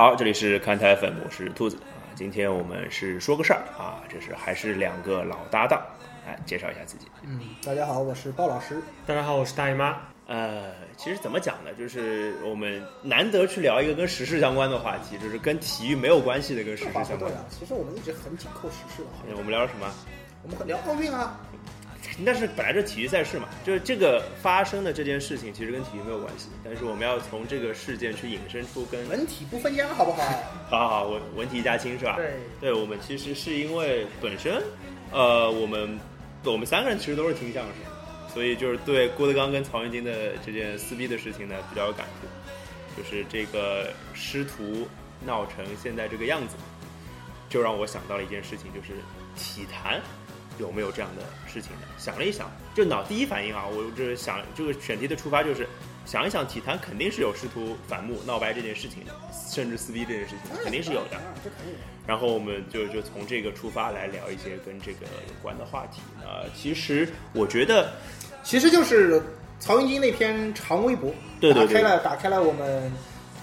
好，这里是看台粉，我是兔子啊。今天我们是说个事儿啊，这是还是两个老搭档，来介绍一下自己。嗯，大家好，我是鲍老师。大家好，我是大姨妈。呃，其实怎么讲呢？就是我们难得去聊一个跟时事相关的话题，就是跟体育没有关系的，跟时事相关。对啊，其实我们一直很紧扣时事的。我们聊什么？我们聊奥运啊。但是本来就体育赛事嘛，就是这个发生的这件事情，其实跟体育没有关系。但是我们要从这个事件去引申出跟文体不分家，好不好？好好好，文文体一家亲是吧？对，对我们其实是因为本身，呃，我们我们三个人其实都是听相声，所以就是对郭德纲跟曹云金的这件撕逼的事情呢比较有感触，就是这个师徒闹成现在这个样子，就让我想到了一件事情，就是体坛。有没有这样的事情呢？想了一想，就脑第一反应啊，我就是想这个选题的出发就是想一想，体坛肯定是有试图反目闹掰这件事情的，甚至撕逼这件事情肯定是有的。然后我们就就从这个出发来聊一些跟这个有关的话题。呃，其实我觉得，其实就是曹云金那篇长微博，打开了打开了我们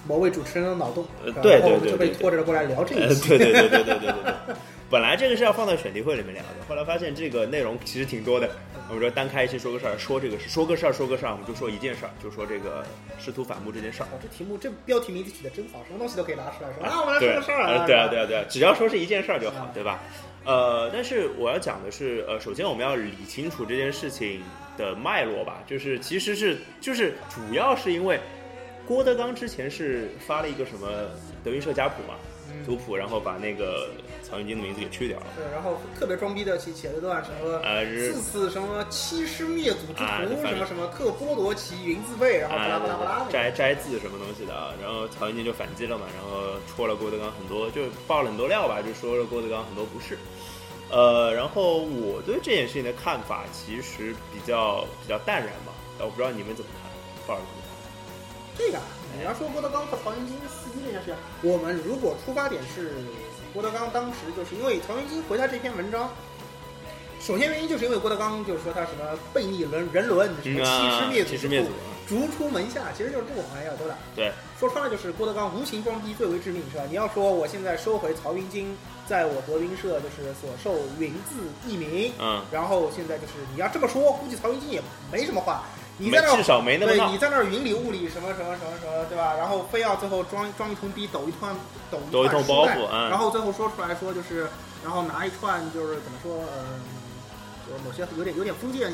某位主持人的脑洞，对对对，就被拖着过来聊这个。对对对对对对对。本来这个是要放在选题会里面聊的，后来发现这个内容其实挺多的。我们说单开一期说个事儿，说这个事说个事儿，说个事儿，我们就说一件事儿，就说这个师徒反目这件事儿。这题目这标题名字取得真好，什么东西都可以拿出来说。啊，我们来说个事儿啊。对啊，对啊，对啊，只要说是一件事儿就好，对吧？呃，但是我要讲的是，呃，首先我们要理清楚这件事情的脉络吧，就是其实是就是主要是因为郭德纲之前是发了一个什么德云社家谱嘛。族谱，然后把那个曹云金的名字给去掉了。对，然后特别装逼的写写了段什么呃，四次什么欺师灭祖之徒，什么什么特剥夺其云字辈，然后巴拉巴拉巴拉摘摘字什么东西的。然后曹云金就反击了嘛，然后戳了郭德纲很多，就爆了很多料吧，就说了郭德纲很多不是。呃，然后我对这件事情的看法其实比较比较淡然吧，但我不知道你们怎么看，鲍老师怎么看？这个。你要说郭德纲和曹云金撕逼这件事，我们如果出发点是郭德纲当时就是因为曹云金回他这篇文章，首先原因就是因为郭德纲就是说他什么背逆伦人伦，什么欺师灭祖，逐出门下，其实就是这种玩意儿，对吧？对，说穿了就是郭德纲无形装逼最为致命，是吧？你要说我现在收回曹云金在我德云社就是所受云字艺名，嗯，然后现在就是你要这么说，估计曹云金也没什么话。你在那至少没那么对，你在那儿云里雾里什么什么什么什么，对吧？然后非要最后装装一通逼，抖一串抖抖一通包袱，然后最后说出来说就是，然后拿一串就是怎么说，嗯，就是某些有点有点封建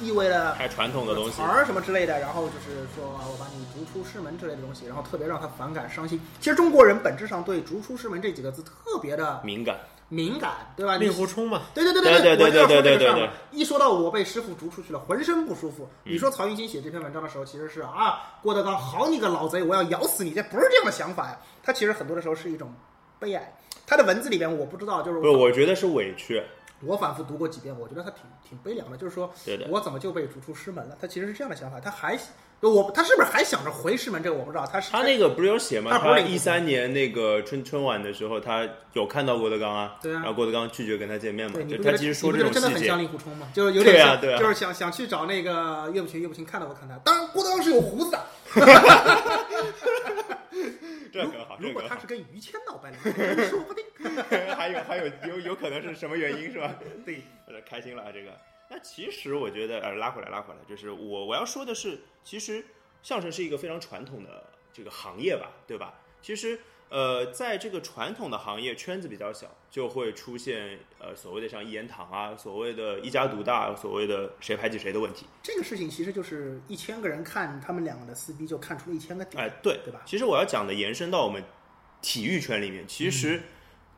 意味的太传统的东西词儿什么之类的，然后就是说我把你逐出师门之类的东西，然后特别让他反感伤心。其实中国人本质上对逐出师门这几个字特别的敏感。敏感，对吧？令狐冲嘛，对对对对对，我就要说这个事儿。一说到我被师傅逐出去了，浑身不舒服。你说曹云金写这篇文章的时候，其实是啊，郭德纲，好你个老贼，我要咬死你，这不是这样的想法呀。他其实很多的时候是一种悲哀。他的文字里边，我不知道，就是不，我觉得是委屈。我反复读过几遍，我觉得他挺挺悲凉的，就是说我怎么就被逐出师门了？他其实是这样的想法，他还。我他是不是还想着回师门？这个我不知道。他是他那个不是有写吗？他一三年那个春春晚的时候，他有看到郭德纲啊。对啊。然后郭德纲拒绝跟他见面嘛。对，他其实说这种真的很像令狐冲嘛，就是有点像，就是想想去找那个岳不群，岳不群看到过看他。当然，郭德纲是有胡子的。这很好。如果他是跟于谦闹掰了，说不定。还有还有有有可能是什么原因是吧？对，开心了啊这个。那其实我觉得，呃，拉回来，拉回来，就是我我要说的是，其实相声是一个非常传统的这个行业吧，对吧？其实，呃，在这个传统的行业圈子比较小，就会出现呃所谓的像一言堂啊，所谓的一家独大，所谓的谁排挤谁的问题。这个事情其实就是一千个人看他们两个的撕逼，就看出了一千个点。哎，对，对吧？其实我要讲的延伸到我们体育圈里面，其实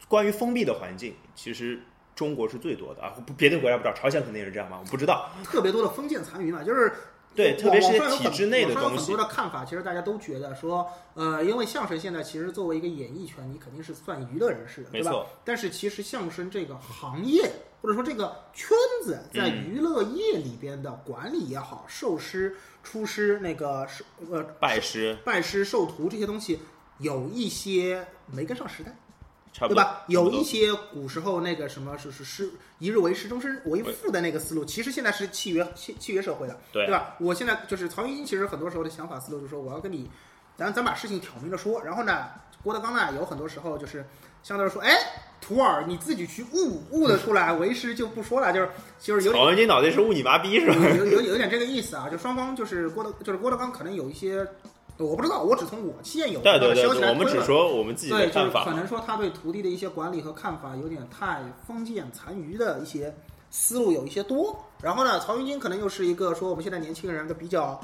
关于封闭的环境，其实。中国是最多的啊，别的国家不知道，朝鲜肯定也是这样吧？我不知道。特别多的封建残余嘛，就是对，特别是体制内的东西。很多的看法，其实大家都觉得说，呃，因为相声现在其实作为一个演艺圈，你肯定是算娱乐人士的，对吧？但是其实相声这个行业或者说这个圈子，在娱乐业里边的管理也好，受师、出师那个是呃拜师、拜师授徒这些东西，有一些没跟上时代。对吧？有一些古时候那个什么是是是一日为师，终身为父的那个思路，其实现在是契约契契约社会的，对吧？我现在就是曹云金，其实很多时候的想法思路就是说，我要跟你，咱咱把事情挑明了说。然后呢，郭德纲呢有很多时候就是相对来说，哎，徒儿你自己去悟悟的出来，为师就不说了，就是就是有点。曹云金脑袋是悟你妈逼是吧？有有有点这个意思啊，就双方就是郭德就是郭德纲可能有一些。我不知道，我只从我现有的消息来我们只说我们自己的看法。可能说他对徒弟的一些管理和看法有点太封建残余的一些思路有一些多。然后呢，曹云金可能又是一个说我们现在年轻人的比较，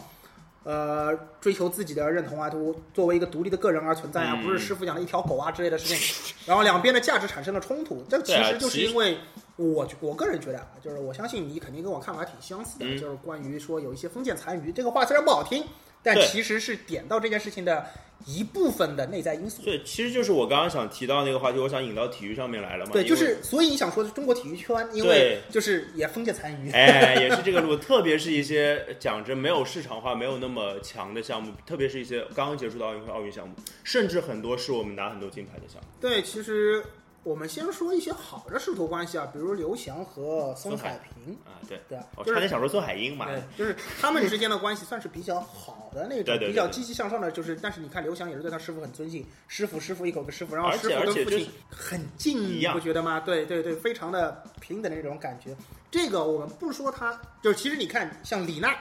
呃，追求自己的认同啊，都作为一个独立的个人而存在啊，不是师傅养的一条狗啊之类的事情。然后两边的价值产生了冲突，这其实就是因为我我个人觉得啊，就是我相信你肯定跟我看法挺相似的，就是关于说有一些封建残余，这个话虽然不好听。但其实是点到这件事情的一部分的内在因素。对，其实就是我刚刚想提到那个话题，我想引到体育上面来了嘛。对，就是所以你想说中国体育圈，因为就是也封建残余，哎，也是这个路。特别是一些讲着没有市场化、没有那么强的项目，特别是一些刚刚结束的奥运会、奥运项目，甚至很多是我们拿很多金牌的项目。对，其实。我们先说一些好的师徒关系啊，比如刘翔和孙海平啊，对对，我差点想说孙海英嘛，就是他们之间的关系算是比较好的那种，比较积极向上的。就是，但是你看刘翔也是对他师傅很尊敬，师傅师傅一口个师傅，然后师傅跟父亲很近，你不觉得吗？对对对，非常的平等的那种感觉。这个我们不说他，就是其实你看像李娜，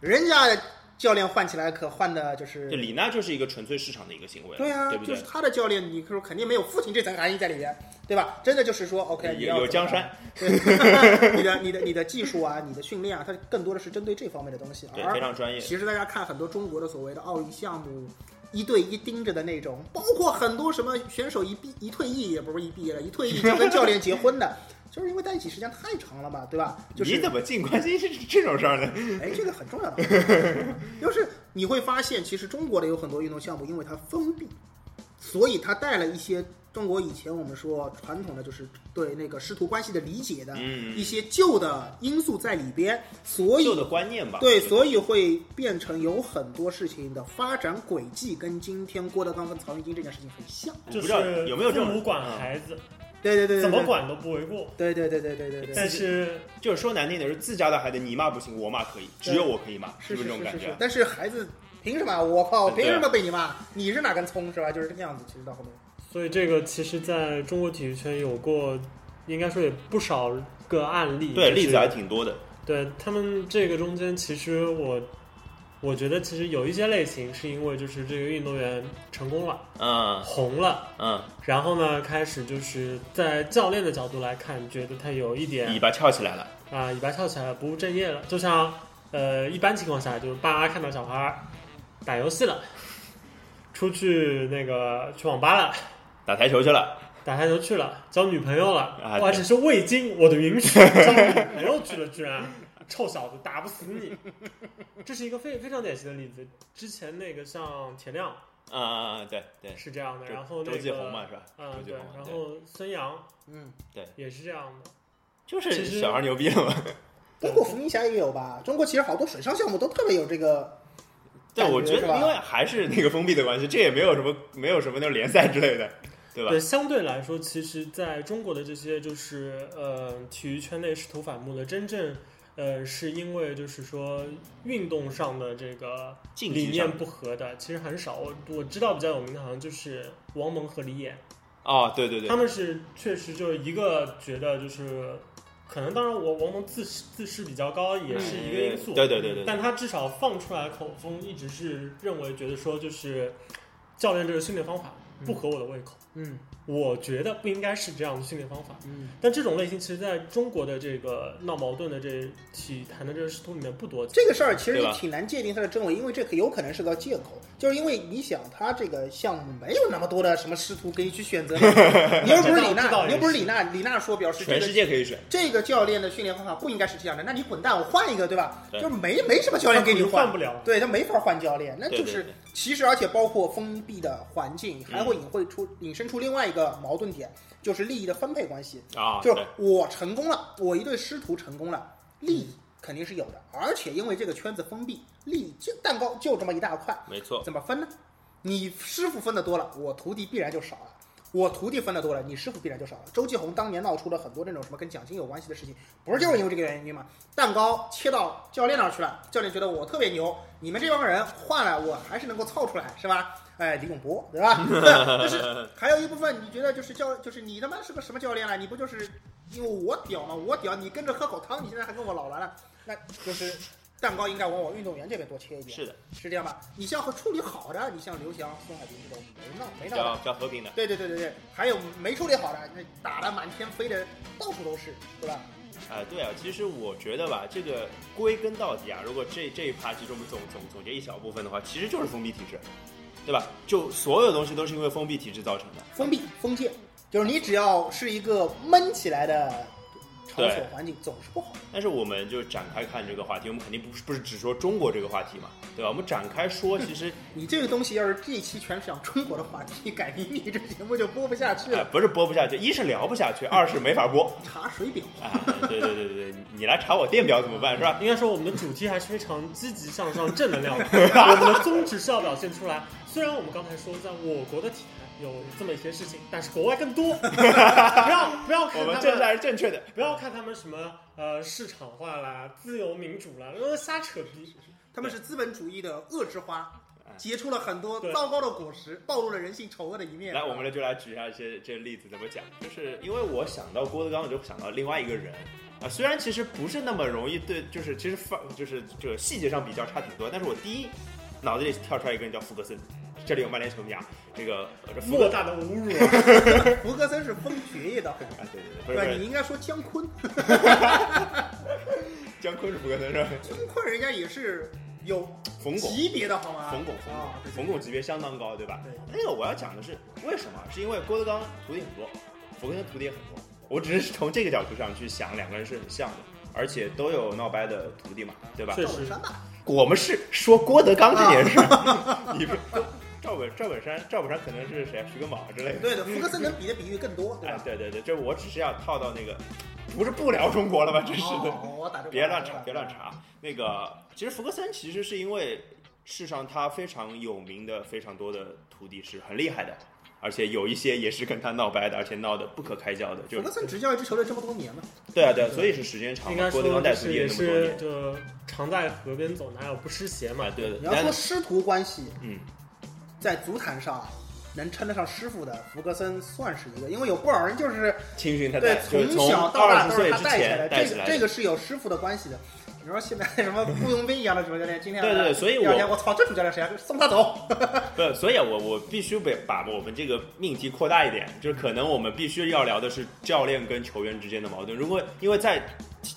人家。教练换起来可换的就是，就李娜就是一个纯粹市场的一个行为，对啊，对不对？就是他的教练，你说肯定没有父亲这层含义在里边，对吧？真的就是说，OK，有江山，你的你的你的技术啊，你的训练啊，它更多的是针对这方面的东西，对，非常专业。其实大家看很多中国的所谓的奥运项目，一对一盯着的那种，包括很多什么选手一毕一退役也不是一毕业了，一退役就跟教练结婚的。就是因为在一起时间太长了嘛，对吧？就是你怎么进关心是这种事儿呢？哎，这个很重要的，就是你会发现，其实中国的有很多运动项目，因为它封闭，所以它带了一些中国以前我们说传统的，就是对那个师徒关系的理解的一些旧的因素在里边，所以旧的观念吧，对，所以会变成有很多事情的发展轨迹跟今天郭德纲跟曹云金这件事情很像，就是有没有这种管孩子。对对对，怎么管都不为过。对对对对对对对。但是就是说难听点，是自家的孩子你骂不行，我骂可以，只有我可以骂，是不是这种感觉？但是孩子凭什么？我靠，凭什么被你骂？你是哪根葱是吧？就是这个样子。其实到后面，所以这个其实在中国体育圈有过，应该说有不少个案例。对，例子还挺多的。对他们这个中间，其实我。我觉得其实有一些类型是因为就是这个运动员成功了，嗯，红了，嗯，然后呢，开始就是在教练的角度来看，觉得他有一点尾巴翘起来了，啊，尾巴翘起来了，不务正业了。就像呃，一般情况下，就是爸妈看到小孩打游戏了，出去那个去网吧了，打台球去了，打台球去了，交女朋友了，而且是未经我的允许交女朋友去了，居然。臭小子，打不死你！这是一个非非常典型的例子。之前那个像田亮，啊啊啊，对对，是这样的。然后那个周继红嘛，是吧？嗯，对。然后孙杨，嗯，对，也是这样的。就是小孩牛逼了嘛。包括伏明霞也有吧？中国其实好多水上项目都特别有这个。对，我觉得因为还是那个封闭的关系，这也没有什么没有什么那种联赛之类的，对吧？对，相对来说，其实在中国的这些就是呃体育圈内试图反目的真正。呃，是因为就是说运动上的这个理念不合的，其实很少。我我知道比较有名的，好像就是王蒙和李岩。啊，对对对，他们是确实就是一个觉得就是，可能当然我王蒙自自视比较高也是一个因素，对对对对。但他至少放出来口风一直是认为觉得说就是教练这个训练方法不合我的胃口。嗯。我觉得不应该是这样的训练方法，嗯，但这种类型其实在中国的这个闹矛盾的这体坛的这个师徒里面不多。这个事儿其实也挺难界定它的真伪，因为这有可能是个借口，就是因为你想他这个项目没有那么多的什么师徒可以去选择，你又不是李娜，你又不是李娜，李娜说表示全世界可以选。这个教练的训练方法不应该是这样的，那你滚蛋，我换一个，对吧？就是没没什么教练给你换不了，对他没法换教练，那就是其实而且包括封闭的环境还会引会出引申出另外一个矛盾点。就是利益的分配关系啊，就是我成功了，我一对师徒成功了，利益肯定是有的，而且因为这个圈子封闭，利益就蛋糕就这么一大块，没错，怎么分呢？你师傅分的多了，我徒弟必然就少了。我徒弟分的多了，你师傅必然就少了。周继红当年闹出了很多那种什么跟奖金有关系的事情，不是就是因为这个原因吗？蛋糕切到教练那儿去了，教练觉得我特别牛，你们这帮人换了我还是能够凑出来，是吧？哎，李永波，对吧？但是还有一部分你觉得就是教，就是你他妈是个什么教练了？你不就是因为我屌吗？我屌，你跟着喝口汤，你现在还跟我老来了，那就是。蛋糕应该往我运动员这边多切一点，是的，是这样吧？你像和处理好的，你像刘翔、孙海平这种没闹没闹，叫叫和平的，对对对对对，还有没处理好的，那打的满天飞的到处都是，对吧？啊，对啊，其实我觉得吧，这个归根到底啊，如果这这一趴其实我们总总总结一小部分的话，其实就是封闭体制，对吧？就所有东西都是因为封闭体制造成的，封闭封建，就是你只要是一个闷起来的。场所环境总是不好，但是我们就展开看这个话题，我们肯定不是不是只说中国这个话题嘛，对吧？我们展开说，其实你这个东西要是这一期全是讲中国的话题，改明你这节目就播不下去了。不是播不下去，一是聊不下去，二是没法播。查水表啊，对对对对对，你来查我电表怎么办，是吧？应该说我们的主题还是非常积极向上、正能量的，我们的宗旨是要表现出来。虽然我们刚才说在我国的体坛。有这么一些事情，但是国外更多。不要不要看我们这才是正确的。不要看他们什么呃市场化啦、自由民主啦，都是瞎扯皮。他们是资本主义的恶之花，结出了很多糟糕的果实，暴露了人性丑恶的一面。来，我们就来举一下一些这例子，怎么讲？就是因为我想到郭德纲，我就想到另外一个人啊，虽然其实不是那么容易对，就是其实放就是这个细节上比较差挺多，但是我第一脑子里跳出来一个人叫福格森。这里有曼联球迷啊，这个莫大的侮辱。福格森是封爵爷的，对对对，不是你应该说姜昆。姜昆是福格森是吧？姜昆人家也是有冯巩级别的好吗？冯巩，冯巩，冯巩级别相当高，对吧？对。那个我要讲的是为什么？是因为郭德纲徒弟很多，福格森徒弟也很多。我只是从这个角度上去想，两个人是很像的，而且都有闹掰的徒弟嘛，对吧？确实。我们是说郭德纲这件事，你不。赵本赵本山，赵本山可能是谁？徐根宝之类的。对的，福克森能比的比喻更多，对吧？对对对，这我只是要套到那个，不是不聊中国了吗？真是的，别乱查，别乱查。那个，其实福克森其实是因为世上他非常有名的非常多的徒弟是很厉害的，而且有一些也是跟他闹掰的，而且闹得不可开交的。就福克森执教一支球队这么多年了？对啊，对啊，所以是时间长。应该说也是就常在河边走，哪有不湿鞋嘛？对的。你要说师徒关系，嗯。在足坛上能称得上师傅的福格森算是一个，因为有不少人就是青训他对从小到大都是他带起来，这个这个是有师傅的关系的。你说现在什么雇佣兵一样的主教练，今天对 对，所以我我操，这主教练谁啊？送他走。不，所以啊，我我必须得把我们这个命题扩大一点，就是可能我们必须要聊的是教练跟球员之间的矛盾。如果因为在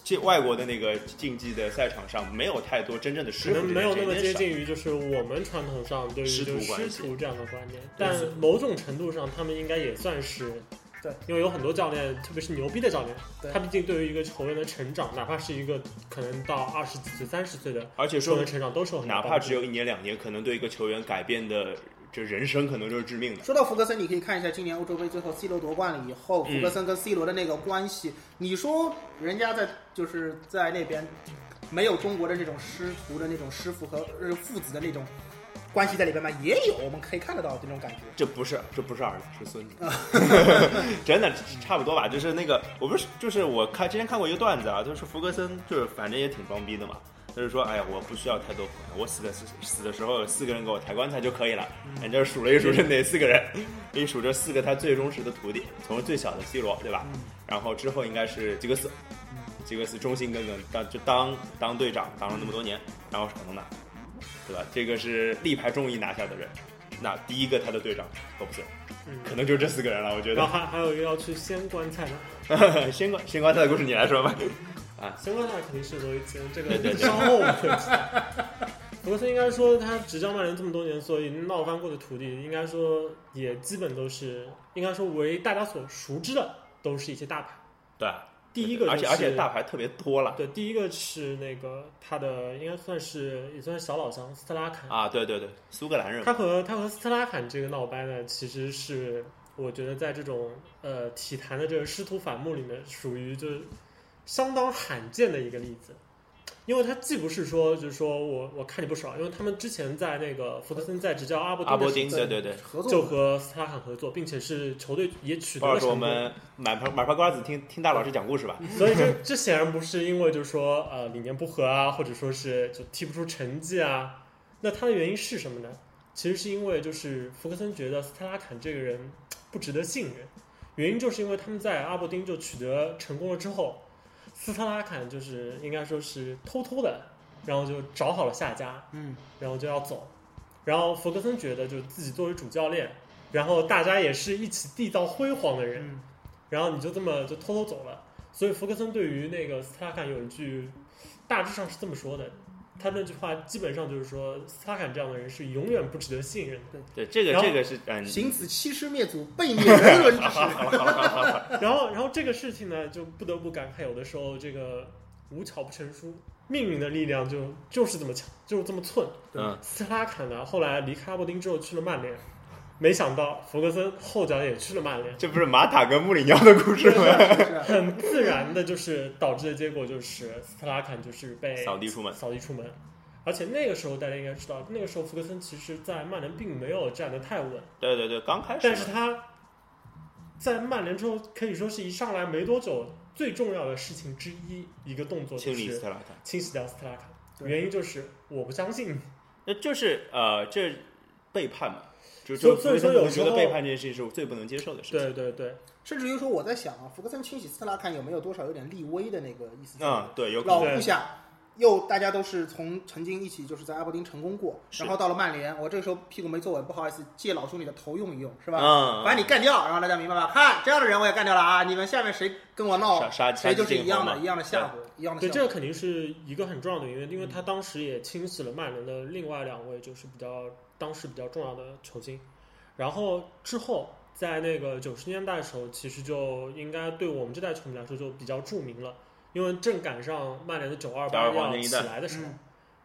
这外国的那个竞技的赛场上，没有太多真正的师傅，没有那么接近于就是我们传统上对于师徒这样的观念。但某种程度上，他们应该也算是对，因为有很多教练，特别是牛逼的教练，他毕竟对于一个球员的成长，哪怕是一个可能到二十几岁、三十岁的，而且说的成长都是哪怕只有一年两年，可能对一个球员改变的。这人生可能就是致命的。说到福格森，你可以看一下今年欧洲杯最后 C 罗夺冠了以后，福格森跟 C 罗的那个关系。你说人家在就是在那边没有中国的这种师徒的那种师傅和父子的那种关系在里边吗？也有，我们可以看得到这种感觉。这不是，这不是儿子，是孙子。真的差不多吧？就是那个，我不是，就是我看之前看过一个段子啊，就是福格森就是反正也挺装逼的嘛。就是说，哎呀，我不需要太多朋友，我死的死死的时候，四个人给我抬棺材就可以了。人家数了一数是哪四个人，一数这四个他最忠实的徒弟，从最小的 C 罗，对吧？然后之后应该是吉格斯，吉格斯忠心耿耿当就当当队长当了那么多年，然后是卡通纳，对吧？这个是力排众议拿下的人，那第一个他的队长都不是，可能就这四个人了，我觉得。还还有一个要去掀棺材的，掀棺掀棺材的故事你来说吧。啊，相关的肯定是罗伊奇，这个 稍后我们会提。福格森应该说他执教曼联这么多年，所以闹翻过的徒弟，应该说也基本都是，应该说为大家所熟知的，都是一些大牌。对，第一个，而且而且大牌特别多了。对，第一个是那个他的，应该算是也算是小老乡斯特拉坎啊，对对对，苏格兰人。他和他和斯特拉坎这个闹掰呢，其实是我觉得在这种呃体坛的这个师徒反目里面，属于就是。相当罕见的一个例子，因为他既不是说就是说我我看你不爽，因为他们之前在那个福克森在执教阿伯阿伯丁，对对对，合作就和斯特拉坎合作，并且是球队也取得了成功。我们买盘买盘瓜子听 听大老师讲故事吧。所以这这显然不是因为就是说呃理念不合啊，或者说是就踢不出成绩啊。那他的原因是什么呢？其实是因为就是福克森觉得斯特拉坎这个人不值得信任，原因就是因为他们在阿伯丁就取得成功了之后。斯特拉坎就是应该说是偷偷的，然后就找好了下家，嗯，然后就要走，然后弗格森觉得就自己作为主教练，然后大家也是一起缔造辉煌的人，然后你就这么就偷偷走了，所以弗格森对于那个斯特拉坎有一句，大致上是这么说的。他那句话基本上就是说，斯塔坎这样的人是永远不值得信任的。对，这个这个是嗯，行此欺师灭祖、背逆人伦之事。然后，然后这个事情呢，就不得不感慨，有的时候这个无巧不成书，命运的力量就就是这么强，就是这么寸。嗯，斯特拉坎呢，后来离开阿伯丁之后去了曼联。没想到弗格森后脚也去了曼联，这不是马塔跟穆里尼奥的故事吗？很自然的，就是导致的结果就是斯特拉坎就是被扫地出门，扫地出门。而且那个时候大家应该知道，那个时候弗格森其实在曼联并没有站得太稳。对对对，刚开始。但是他在曼联之后，可以说是一上来没多久，最重要的事情之一，一个动作就是清洗掉斯特拉坎。原因就是我不相信你。那就是呃，这背叛嘛。所所以说，有时候背叛这件事情是我最不能接受的事情。对对对，甚至于说，我在想啊，福克森清洗斯特拉看有没有多少有点立威的那个意思？啊，对，有老部下，又大家都是从曾经一起就是在阿伯丁成功过，然后到了曼联，我这个时候屁股没坐稳，不好意思借老兄弟的头用一用，是吧？嗯，把你干掉，然后大家明白吧？看这样的人我也干掉了啊！你们下面谁跟我闹，谁就是一样的一样的下果，一样的。对，这个肯定是一个很重要的原因，因为他当时也清洗了曼联的另外两位就是比较当时比较重要的球星。然后之后，在那个九十年代的时候，其实就应该对我们这代球迷来说就比较著名了，因为正赶上曼联的九二八要起来的时候。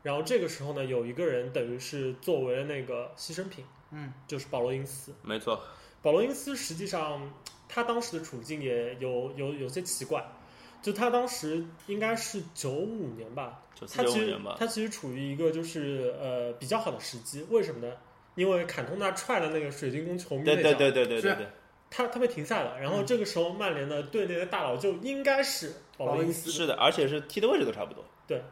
然后这个时候呢，有一个人等于是作为了那个牺牲品，嗯，就是保罗因斯。没错，保罗因斯实际上他当时的处境也有有有些奇怪，就他当时应该是九五年吧，他其实他其实处于一个就是呃比较好的时机，为什么呢？因为坎通纳踹了那个水晶宫球迷那脚，对对对对对对，他他被停赛了。然后这个时候曼联的队内的大佬就应该是保罗因斯，是的，而且是踢的位置都差不多。对，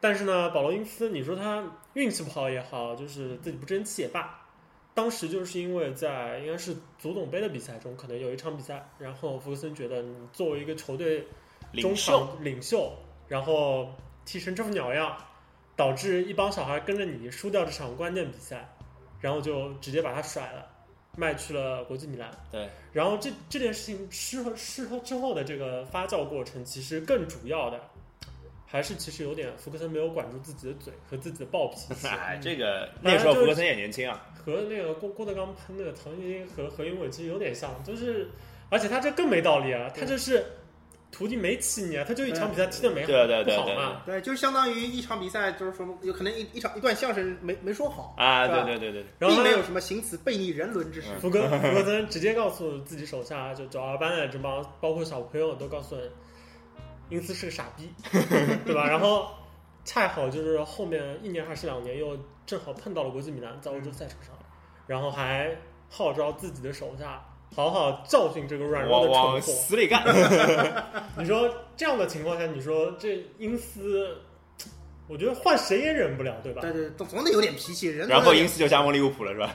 但是呢，保罗因斯，你说他运气不好也好，就是自己不争气也罢，当时就是因为在应该是足总杯的比赛中，可能有一场比赛，然后福克森觉得你作为一个球队中场领袖，然后踢成这副鸟样，导致一帮小孩跟着你输掉这场关键比赛。然后就直接把他甩了，卖去了国际米兰。对，然后这这件事情事后事后之后的这个发酵过程，其实更主要的还是其实有点福克森没有管住自己的嘴和自己的暴脾气。哎，这个那时候福克森也年轻啊，和那个郭郭德纲喷那个唐艺昕和何云伟其实有点像，就是而且他这更没道理啊，他就是。徒弟没起你啊，他就一场比赛踢的没好，对对对对，对，就是相当于一场比赛，就是说有可能一一场一段相声没没说好啊，对对对对，并没有什么行此悖逆人伦之事。福哥福格森直接告诉自己手下就九二班的这帮，包括小朋友都告诉英斯是个傻逼，对吧？然后恰好就是后面一年还是两年，又正好碰到了国际米兰在欧洲赛场上，然后还号召自己的手下。好好教训这个软弱的蠢货，死里干！你说这样的情况下，你说这英斯，我觉得换谁也忍不了，对吧？对对，总总得有点脾气。人然后英斯就加盟利物浦了，是吧？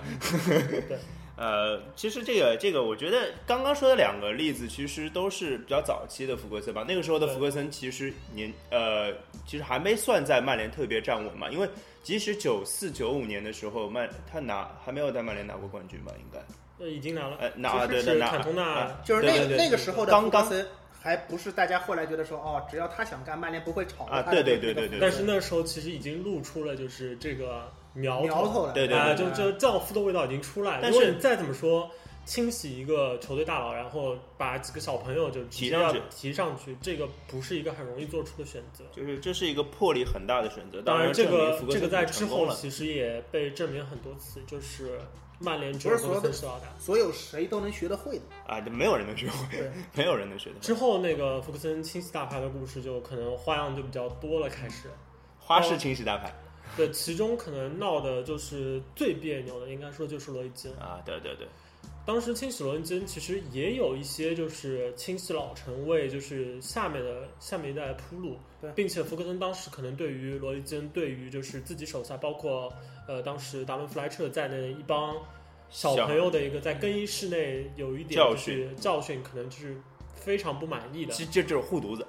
对。呃，其实这个这个，我觉得刚刚说的两个例子，其实都是比较早期的福格森吧。那个时候的福格森其实年呃，其实还没算在曼联特别站稳嘛。因为即使九四九五年的时候，曼他拿还没有在曼联拿过冠军吧？应该。已经拿了，呃，拿对对拿，坎通纳就是那个那个时候的刚刚森，还不是大家后来觉得说哦，只要他想干，曼联不会炒啊，对对对对对。但是那时候其实已经露出了就是这个苗苗头了，对对，就就教父的味道已经出来了。但是再怎么说，清洗一个球队大佬，然后把几个小朋友就提上去，提上去，这个不是一个很容易做出的选择。就是这是一个魄力很大的选择。当然，这个这个在之后其实也被证明很多次，就是曼联只有福克森是老大，所有谁都能学得会的啊，没有人能学会，没有人能学得会。之后那个福克森清洗大牌的故事就可能花样就比较多了，开始花式清洗大牌。对，其中可能闹的就是最别扭的，应该说就是罗伊金啊，对对对。当时清洗罗伊金其实也有一些就是清洗老臣为就是下面的下面一代铺路，对，并且福克森当时可能对于罗伊金，对于就是自己手下，包括呃当时达伦弗莱彻在内一帮小朋友的一个在更衣室内有一点教训教训，可能就是非常不满意的。其实这就是护犊子，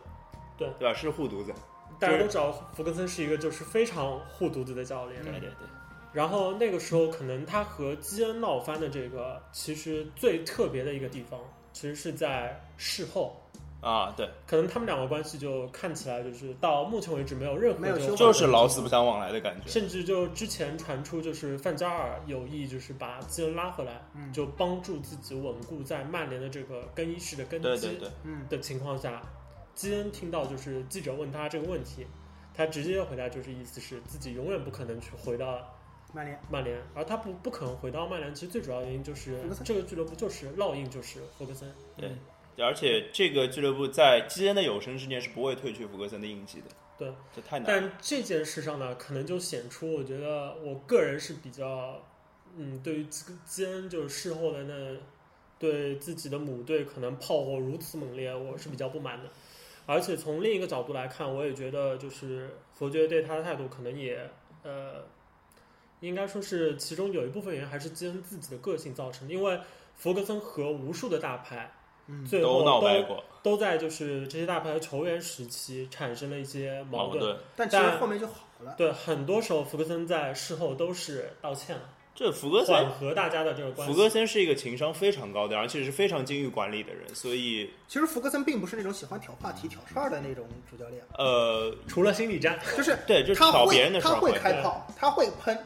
对对吧？是护犊子。大家都知道福克森是一个就是非常护犊子的教练，对对对。然后那个时候，可能他和基恩闹翻的这个，其实最特别的一个地方，其实是在事后。啊，对，可能他们两个关系就看起来就是到目前为止没有任何就就是老死不相往来的感觉，甚至就之前传出就是范加尔有意就是把基恩拉回来，就帮助自己稳固在曼联的这个更衣室的根基，对对对，的情况下。基恩听到就是记者问他这个问题，他直接回答就是意思是自己永远不可能去回到曼联，曼联，而他不不可能回到曼联，其实最主要原因就是这个俱乐部就是烙印就是福格森，对，而且这个俱乐部在基恩的有生之年是不会褪去福格森的印记的，对，这太难。但这件事上呢，可能就显出我觉得我个人是比较，嗯，对于基基恩就是事后的那对自己的母队可能炮火如此猛烈，我是比较不满的。而且从另一个角度来看，我也觉得就是佛爵对他的态度可能也呃，应该说是其中有一部分原因还是基恩自己的个性造成的。因为弗格森和无数的大牌，嗯最后都都在就是这些大牌的球员时期产生了一些矛盾，但其实后面就好了。对，很多时候弗格森在事后都是道歉了。这福格森缓和大家的这个关系，福格森是一个情商非常高的，而且是非常精于管理的人，所以其实福格森并不是那种喜欢挑话题、挑事儿的那种主教练。呃，除了心理战，就是对，就是他别人的他会开炮，他会喷，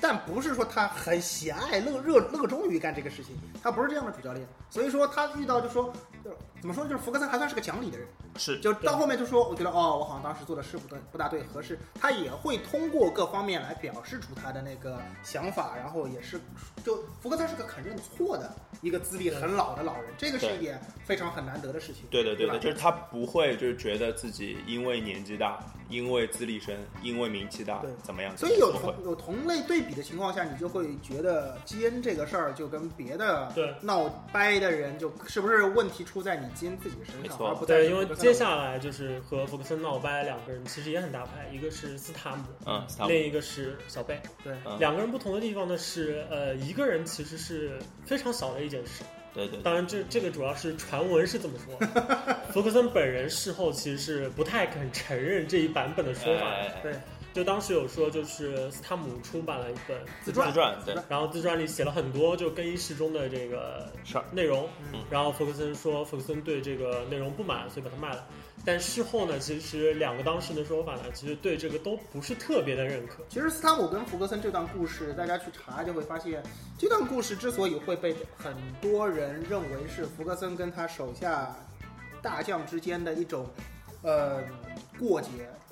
但不是说他很喜爱、乐热热衷于干这个事情，他不是这样的主教练。所以说他遇到就说，就怎么说就是福克森还算是个讲理的人。是，就到后面就说，我觉得哦，我好像当时做的是不对，不大对，合适。他也会通过各方面来表示出他的那个想法，然后也是，就福克森是个肯认错的一个资历很老的老人，这个是一点非常很难得的事情。对对对对，就是他不会就是觉得自己因为年纪大，因为资历深，因为名气大，对怎么样？所以有同有同类对比的情况下，你就会觉得基恩这个事儿就跟别的闹掰的人，就是不是问题出在你基恩自己身上，而不在因为。接下来就是和福克森闹掰两个人，其实也很大牌，一个是斯塔姆，嗯，另一个是小贝。对，两个人不同的地方呢是，呃，一个人其实是非常小的一件事。对对。当然，这这个主要是传闻是这么说。福克森本人事后其实是不太肯承认这一版本的说法。对。就当时有说，就是斯塔姆出版了一本自传，自传，对，然后自传里写了很多就更衣室中的这个内容，然后福克森说福克森对这个内容不满，所以把它卖了。但事后呢，其实两个当事人的说法呢，其实对这个都不是特别的认可。其实斯塔姆跟福克森这段故事，大家去查就会发现，这段故事之所以会被很多人认为是福克森跟他手下大将之间的一种呃过节。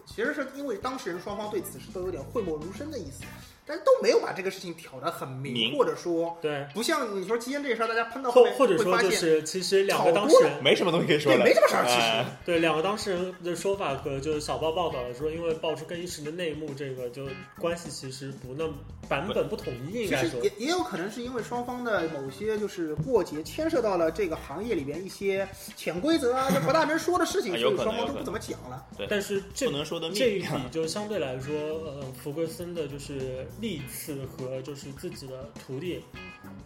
其实是因为当事人双方对此事都有点讳莫如深的意思。但是都没有把这个事情挑得很明，或者说对，不像你说基因这事儿，大家喷到后面或者说就是其实两个当事人没什么东西可以说，对，没什么事儿。其实对两个当事人的说法和就是小报报道的说，因为爆出更衣室的内幕，这个就关系其实不那么版本不统一，应该说也也有可能是因为双方的某些就是过节牵涉到了这个行业里边一些潜规则啊，就不大能说的事情，所以双方都不怎么讲了。对，但是不能说的这一笔就相对来说，呃，福格森的就是。历次和就是自己的徒弟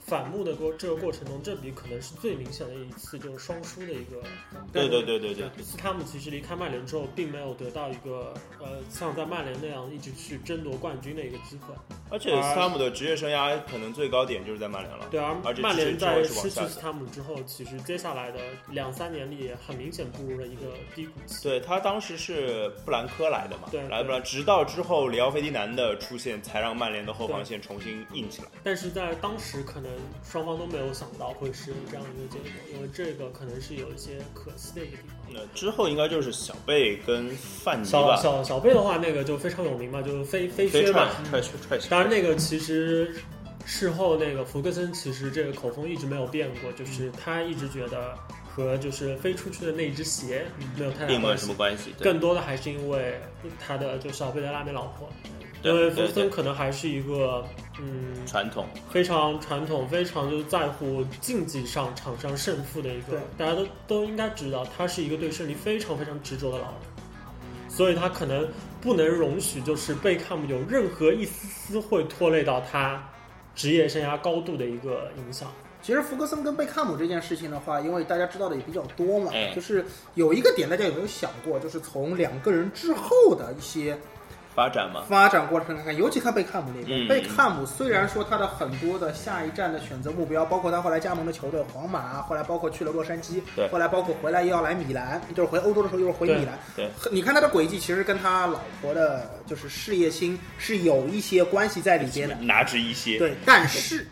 反目的过这个过程中，这笔可能是最明显的一次，就是双输的一个。对对对对对。斯塔姆其实离开曼联之后，并没有得到一个呃像在曼联那样一直去争夺冠军的一个机会。而且斯塔姆的职业生涯可能最高点就是在曼联了。对，而而曼联在失去斯塔姆之后，其实接下来的两三年里很明显步入了一个低谷期。对他当时是布兰科来的嘛，对，来布兰，直到之后里奥费迪南的出现，才让曼联的后防线重新硬起来。但是在当时，可能双方都没有想到会是这样一个结果，因为这个可能是有一些可惜的一个地方。那之后应该就是小贝跟范尼吧。小小小贝的话，那个就非常有名嘛，就是飞飞靴嘛，踹踹踹。当然，那个其实事后那个福格森其实这个口风一直没有变过，就是他一直觉得和就是飞出去的那一只鞋没有太大关系，什么关系？更多的还是因为他的就小贝的拉美老婆，因为福格森可能还是一个嗯传统非常传统非常就在乎竞技上场上胜负的一个，大家都都应该知道，他是一个对胜利非常非常执着的老人。所以他可能不能容许，就是贝克汉姆有任何一丝丝会拖累到他职业生涯高度的一个影响。其实福格森跟贝克汉姆这件事情的话，因为大家知道的也比较多嘛，就是有一个点，大家有没有想过，就是从两个人之后的一些。发展嘛，发展过程看看，尤其看贝克汉姆那边。贝克汉姆虽然说他的很多的下一站的选择目标，包括他后来加盟的球队皇马，后来包括去了洛杉矶，对，后来包括回来又要来米兰，就是回欧洲的时候又是回米兰。对，你看他的轨迹，其实跟他老婆的就是事业心是有一些关系在里边的，哪止一些。对，但是。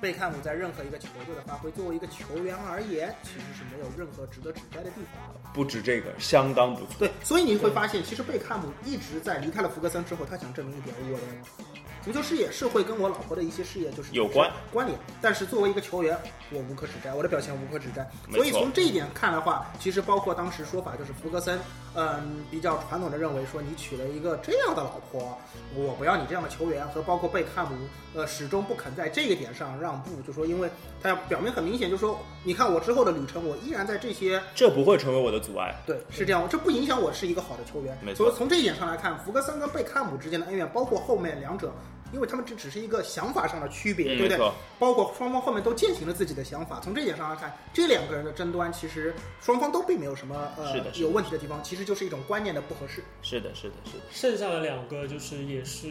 贝克汉姆在任何一个球队的发挥，作为一个球员而言，其实是没有任何值得指摘的地方的。不止这个，相当不错。对，所以你会发现，其实贝克汉姆一直在离开了福格森之后，他想证明一点，我的。足球事业是会跟我老婆的一些事业就是有关关联，但是作为一个球员，我无可指摘，我的表现无可指摘。所以从这一点看的话，其实包括当时说法就是福格森，嗯，比较传统的认为说你娶了一个这样的老婆，我不要你这样的球员，和包括贝克汉姆，呃，始终不肯在这个点上让步，就说因为他要表明很明显，就说你看我之后的旅程，我依然在这些，这不会成为我的阻碍。对，是这样，这不影响我是一个好的球员。没错。所以从这一点上来看，福格森跟贝克汉姆之间的恩怨，包括后面两者。因为他们这只是一个想法上的区别，对不对？包括双方后面都践行了自己的想法。从这点上来看，这两个人的争端，其实双方都并没有什么呃有问题的地方，其实就是一种观念的不合适。是的，是的，是的。剩下的两个就是也是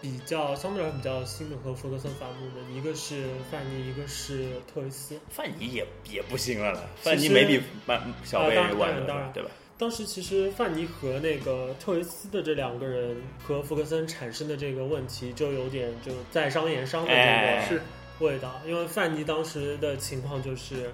比较相对来说比较新的和弗格森反目的，一个是范尼，一个是特维斯。范尼也也不行了了，范尼没比曼小贝晚，对吧？当时其实范尼和那个特维斯的这两个人和福格森产生的这个问题，就有点就在商言商的这个味道。因为范尼当时的情况就是，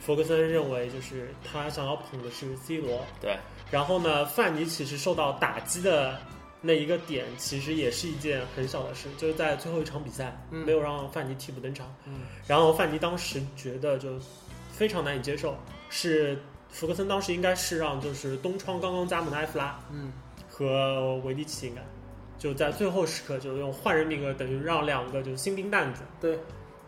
福格森认为就是他想要捧的是 C 罗，对。然后呢，范尼其实受到打击的那一个点，其实也是一件很小的事，就是在最后一场比赛没有让范尼替补登场。嗯。然后范尼当时觉得就非常难以接受，是。福格森当时应该是让就是东窗刚刚加盟的埃弗拉，嗯，和维迪奇应该就在最后时刻就用换人名额，等于让两个就是新兵蛋子对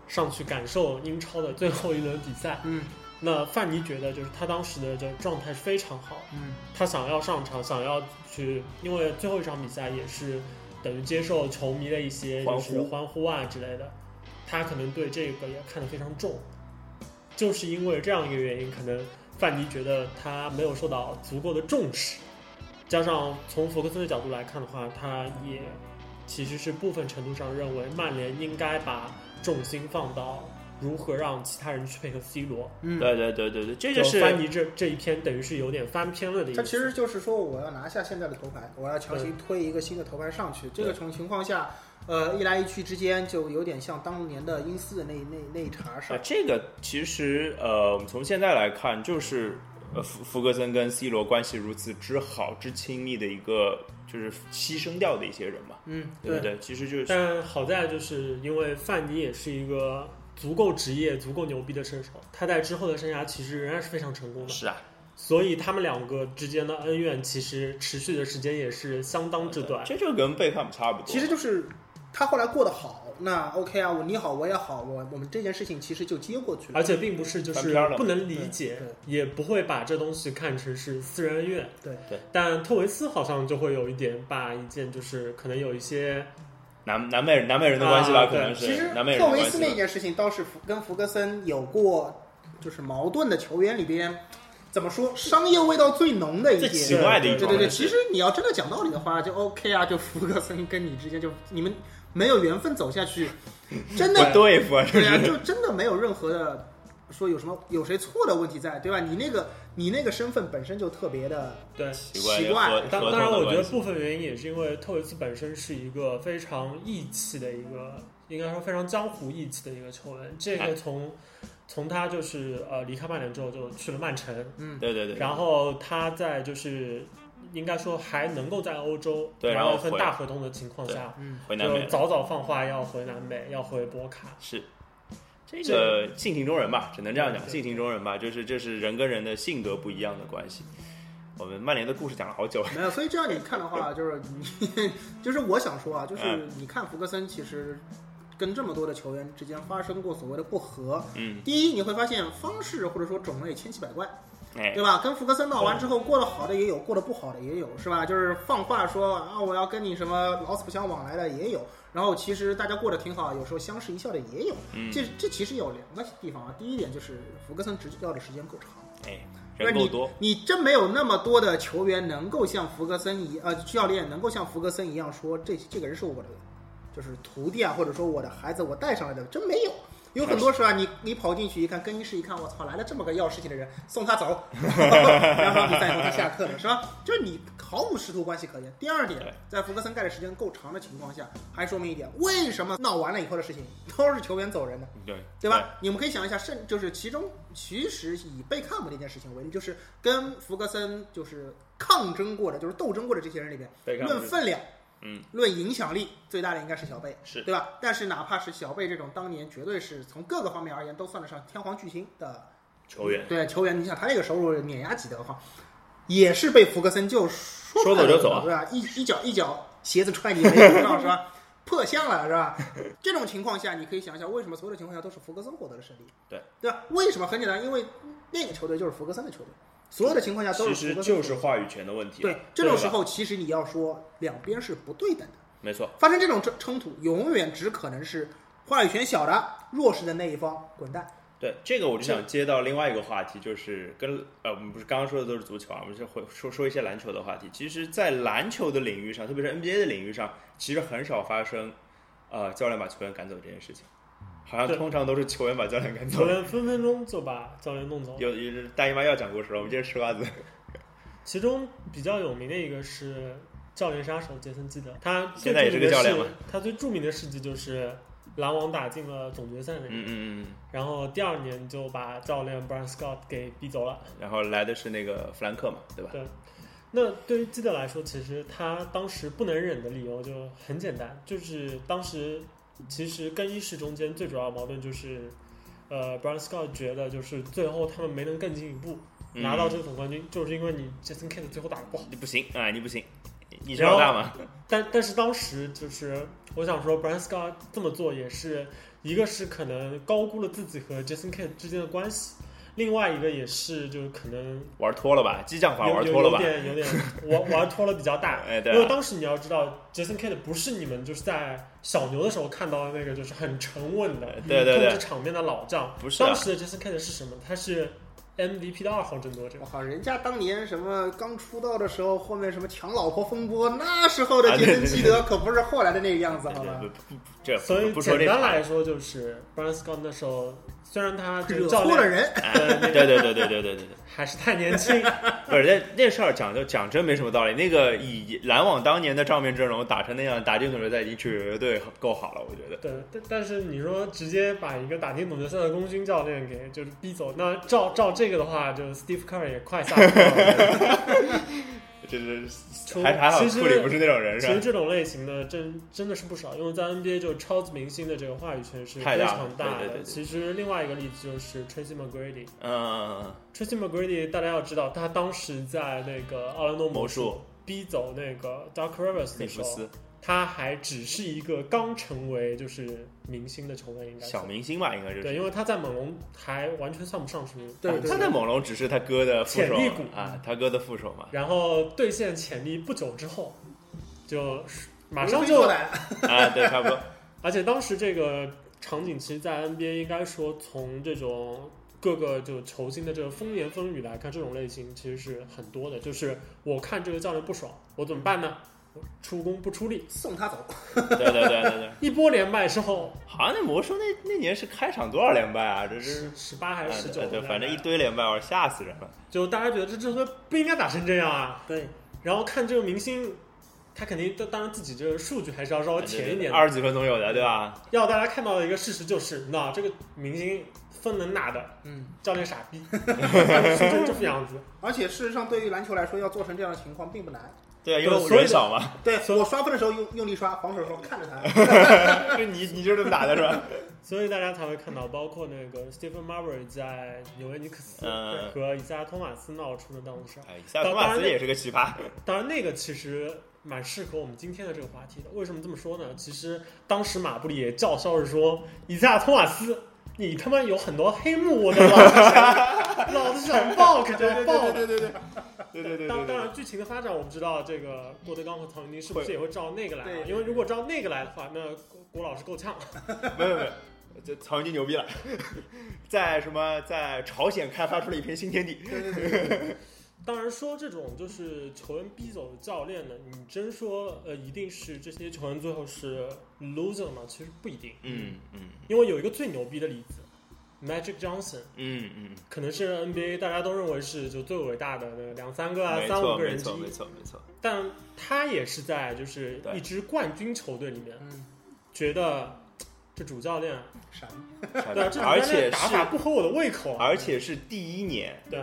上去感受英超的最后一轮比赛。嗯，那范尼觉得就是他当时的这状态是非常好，嗯，他想要上场，想要去，因为最后一场比赛也是等于接受球迷的一些就是欢呼啊之类的，他可能对这个也看得非常重，就是因为这样一个原因，可能。范尼觉得他没有受到足够的重视，加上从福克森的角度来看的话，他也其实是部分程度上认为曼联应该把重心放到如何让其他人去配合 C 罗。嗯，对对对对对，这就是范尼这这一篇等于是有点翻篇了的意思。他其实就是说，我要拿下现在的头牌，我要强行推一个新的头牌上去。这个种情况下。呃，一来一去之间就有点像当年的英斯的那那那一茬事儿。这个其实呃，我们从现在来看，就是呃，福福格森跟 C 罗关系如此之好之亲密的一个，就是牺牲掉的一些人嘛。嗯，对不对？其实就是，但好在就是因为范尼也是一个足够职业、足够牛逼的射手，他在之后的生涯其实仍然是非常成功的。是啊，所以他们两个之间的恩怨其实持续的时间也是相当之短。这就跟贝克汉姆差不多。其实就是。他后来过得好，那 OK 啊，我你好我也好，我我们这件事情其实就接过去了。而且并不是就是不能理解，也不会把这东西看成是私人恩怨。对对。但特维斯好像就会有一点把一件就是可能有一些南南美南美人的关系吧，可能是。其实特维斯那件事情倒是福跟福格森有过就是矛盾的球员里边。怎么说？商业味道最浓的一件，奇怪的一对对对。其实你要真的讲道理的话，就 OK 啊。就福格森跟你之间，就你们没有缘分走下去，真的对付，对啊，就真的没有任何的说有什么有谁错的问题在，对吧？你那个你那个身份本身就特别的对奇怪。当当然，我觉得部分原因也是因为特维斯本身是一个非常义气的一个，应该说非常江湖义气的一个球员。这个从从他就是呃离开曼联之后就去了曼城，嗯，对对对。然后他在就是应该说还能够在欧洲拿到一份大合同的情况下，嗯，就早早放话要回南美，要回博卡。是。这个性情中人吧，只能这样讲，性情中人吧，就是这是人跟人的性格不一样的关系。我们曼联的故事讲了好久，没有，所以这样你看的话，就是你，就是我想说啊，就是你看福格森其实跟这么多的球员之间发生过所谓的不和，嗯，第一你会发现方式或者说种类千奇百怪。哎，对吧？跟福格森闹完之后，过得好的也有，过得不好的也有，是吧？就是放话说啊，我要跟你什么老死不相往来的也有。然后其实大家过得挺好，有时候相视一笑的也有。嗯，这这其实有两个地方啊。第一点就是福格森执教的时间够长，哎，人够多。你真没有那么多的球员能够像福格森一呃教练能够像福格森一样说这这个人是我的，就是徒弟啊，或者说我的孩子我带上来的，真没有。有很多时候啊？你你跑进去一看，更衣室一看，我操，来了这么个要事情的人，送他走，然后比赛后他下课了，是吧？就是你毫无师徒关系可言。第二点，在福格森盖的时间够长的情况下，还说明一点，为什么闹完了以后的事情都是球员走人的？对对吧？你们可以想一下，甚就是其中其实以贝克汉姆这件事情为例，就是跟福格森就是抗争过的，就是斗争过的这些人里边，论分量。嗯，论影响力最大的应该是小贝，是对吧？但是哪怕是小贝这种当年绝对是从各个方面而言都算得上天皇巨星的球员，对球员，你想他那个收入碾压级的话，也是被福格森就说走就走，对吧？一一脚一脚鞋子踹你没头上 是吧？破相了是吧？这种情况下，你可以想想为什么所有的情况下都是福格森获得了胜利？对对吧？为什么？很简单，因为那个球队就是福格森的球队。所有的情况下都是其实就是话语权的问题。对，这种时候其实你要说两边是不对等的。没错，发生这种冲冲突，永远只可能是话语权小的弱势的那一方滚蛋。对，这个我就想接到另外一个话题，就是跟呃，我们不是刚刚说的都是足球啊，我们就会说说一些篮球的话题。其实，在篮球的领域上，特别是 NBA 的领域上，其实很少发生呃教练把球员赶走这件事情。好像通常都是球员把教练赶走，球员分分钟就把教练弄走。有有大姨妈要讲故事了，我们接着吃瓜子。其中比较有名的一个是教练杀手杰森基德，他现在也是个教练嘛？他最著名的事迹就是篮网打进了总决赛那年，嗯嗯嗯，然后第二年就把教练 Brian Scott 给逼走了，然后来的是那个弗兰克嘛，对吧？对。那对于基德来说，其实他当时不能忍的理由就很简单，就是当时。其实更衣室中间最主要的矛盾就是，呃，Brown Scott 觉得就是最后他们没能更进一步拿到这个总冠军，就是因为你 Jason Kidd 最后打的不好，你不行啊，你不行，你是老大吗？但但是当时就是我想说，Brown Scott 这么做也是一个是可能高估了自己和 Jason Kidd 之间的关系。另外一个也是，就是可能玩脱了吧，激将法玩脱了吧，有点有点玩 玩脱了比较大。哎，对。因为当时你要知道，Jason Kidd 不是你们就是在小牛的时候看到的那个，就是很沉稳的对对对控制场面的老将。不是。当时的 Jason Kidd 是什么？他是。MVP 的二号争夺者，我靠！人家当年什么刚出道的时候，后面什么抢老婆风波，那时候的杰森基德可不是后来的那个样子，好吧？这所以简单来说，就是 Brian Scott 那时候，虽然他惹错了人，对对对对对对对对，还是太年轻。不是那那事儿讲就讲真没什么道理。那个以篮网当年的账面阵容打成那样，打进总决赛已经绝对够好了，我觉得。对，但但是你说直接把一个打进总决赛的功勋教练给就是逼走，那照照这个的话，就 Steve Kerr 也快下课了。就是还还好，库里不是那种人。其实这种类型的真真的是不少，因为在 NBA 就超级明星的这个话语权是非常大的。其实另外一个例子就是 Tracy McGrady。嗯。Tracy McGrady 大家要知道，他当时在那个奥兰多魔术逼走那个 Doc Rivers 的时候。他还只是一个刚成为就是明星的球员，应该小明星吧，应该是对，因为他在猛龙还完全算不上是，对，他在猛龙只是他哥的潜力股啊，他哥的副手嘛。然后兑现潜力不久之后，就马上就来啊，对，差不多。而且当时这个场景，其实，在 NBA 应该说从这种各个就球星的这个风言风语来看，这种类型其实是很多的。就是我看这个教练不爽，我怎么办呢？出工不出力，送他走。对对对对对，一波连败之后，好像那魔术那那年是开场多少连败啊？这是十八还是十九？对，反正一堆连败，我吓死人了。就大家觉得这这回不应该打成这样啊？对。然后看这个明星，他肯定当然自己这个数据还是要稍微甜一点，二十几分钟有的，对吧？要大家看到的一个事实就是，那这个明星分能拿的，嗯，教练傻逼，就这副样子。而且事实上，对于篮球来说，要做成这样的情况并不难。对啊，因为人少嘛。对，我刷分的时候用用力刷，防守的时候看着他。就你你就是这么打的是吧？所以大家才会看到，包括那个 Stephen Marbury 在纽约尼克斯和伊萨托马斯闹出的当事。哎，伊萨托马斯也是个奇葩。当然，那个其实蛮适合我们今天的这个话题的。为什么这么说呢？其实当时马布里也叫嚣着说，伊萨托马斯。你他妈有很多黑幕，我的 老子想，老子想爆，可就要爆。对对对对对对。当当然，剧情的发展，我们知道这个郭德纲和曹云金是不是也会照那个来？因为如果照那个来的话，那郭老师够呛。没有没有，这曹云金牛逼了，在什么在朝鲜开发出了一片新天地。对对对。当然说这种就是球员逼走的教练呢，你真说呃一定是这些球员最后是 loser 吗？其实不一定。嗯嗯。因为有一个最牛逼的例子，Magic Johnson。嗯嗯。可能是 NBA 大家都认为是就最伟大的两三个啊三五个人之一。没错没错没错。但他也是在就是一支冠军球队里面，觉得这主教练傻对，而且打法不合我的胃口，而且是第一年。对。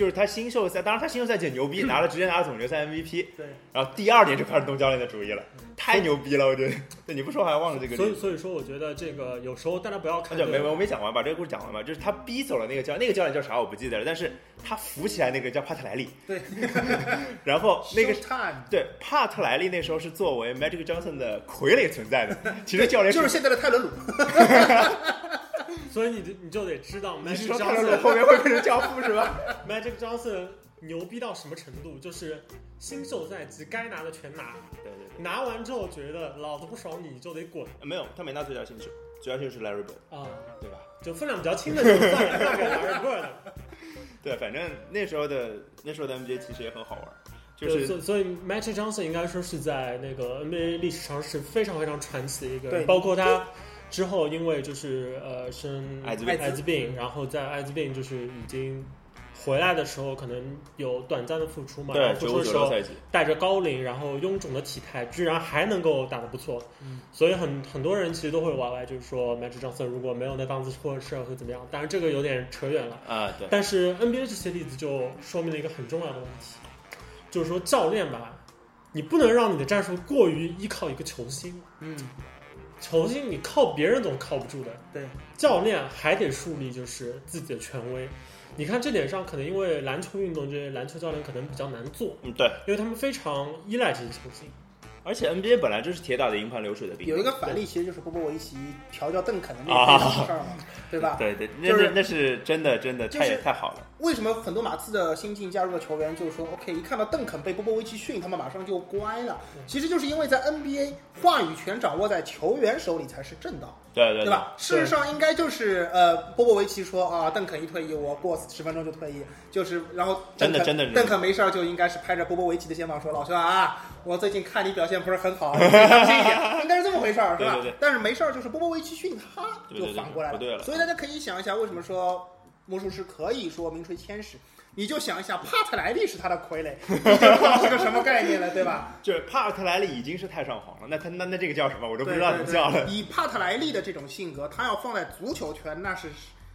就是他新秀赛，当然他新秀赛也牛逼，拿了直接拿了总决赛 MVP。对，然后第二年就开始动教练的主意了，太牛逼了，我觉得。对，你不说还忘了这个。所以所以说，我觉得这个有时候大家不要看。没没，我没讲完，把这个故事讲完吧。就是他逼走了那个教，那个教练叫啥我不记得了，但是他扶起来那个叫帕特莱利。对。然后那个对帕特莱利那时候是作为 Magic Johnson 的傀儡存在的，其实教练就是现在的泰伦鲁。所以你就你就得知道，Magic Johnson 后面会变成教父是吧？Magic Johnson 牛逼到什么程度？就是新秀赛季该拿的全拿，对对对，拿完之后觉得老子不爽你就得滚。没有，他没拿最佳新秀，最佳新秀是 Larry Bird 啊，对吧？就分量比较轻的就算了，让给 Larry Bird。对，反正那时候的那时候的 NBA 其实也很好玩，就是所所以 Magic Johnson 应该说是在那个 NBA 历史上是非常非常传奇的一个，对，包括他。之后，因为就是呃生艾滋艾滋病，然后在艾滋病就是已经回来的时候，可能有短暂的复出嘛。对，复出的时候带着高龄，然后臃肿的体态，居然还能够打得不错。嗯，所以很很多人其实都会玩歪，就是说 Magic Johnson 如果没有那档子或者是会怎么样？当然这个有点扯远了啊。对。但是 NBA 这些例子就说明了一个很重要的问题，就是说教练吧，你不能让你的战术过于依靠一个球星。嗯。球星你靠别人总靠不住的，对，教练还得树立就是自己的权威。你看这点上，可能因为篮球运动这些篮球教练可能比较难做，嗯，对，因为他们非常依赖这些球星。而且 NBA 本来就是铁打的营盘流水的兵，有一个反例，其实就是波波维奇调教邓肯的那个事儿嘛，对吧？对对，那是那是真的真的太太好了。为什么很多马刺的新晋加入的球员就是说，OK，一看到邓肯被波波维奇训，他们马上就乖了？其实就是因为在 NBA 话语权掌握在球员手里才是正道。对对对吧？事实上应该就是呃，波波维奇说啊，邓肯一退役，我过十分钟就退役，就是然后真的真的，邓肯没事儿就应该是拍着波波维奇的肩膀说，老兄啊，我最近看你表现不是很好，当心一点，应该是这么回事儿，是吧？但是没事儿就是波波维奇训他，就反过来了。所以大家可以想一下，为什么说魔术师可以说名垂千史？你就想一下，帕特莱利是他的傀儡，是个什么概念了，对吧？就帕特莱利已经是太上皇了，那他那那这个叫什么？我都不知道怎么叫了。以帕特莱利的这种性格，他要放在足球圈，那是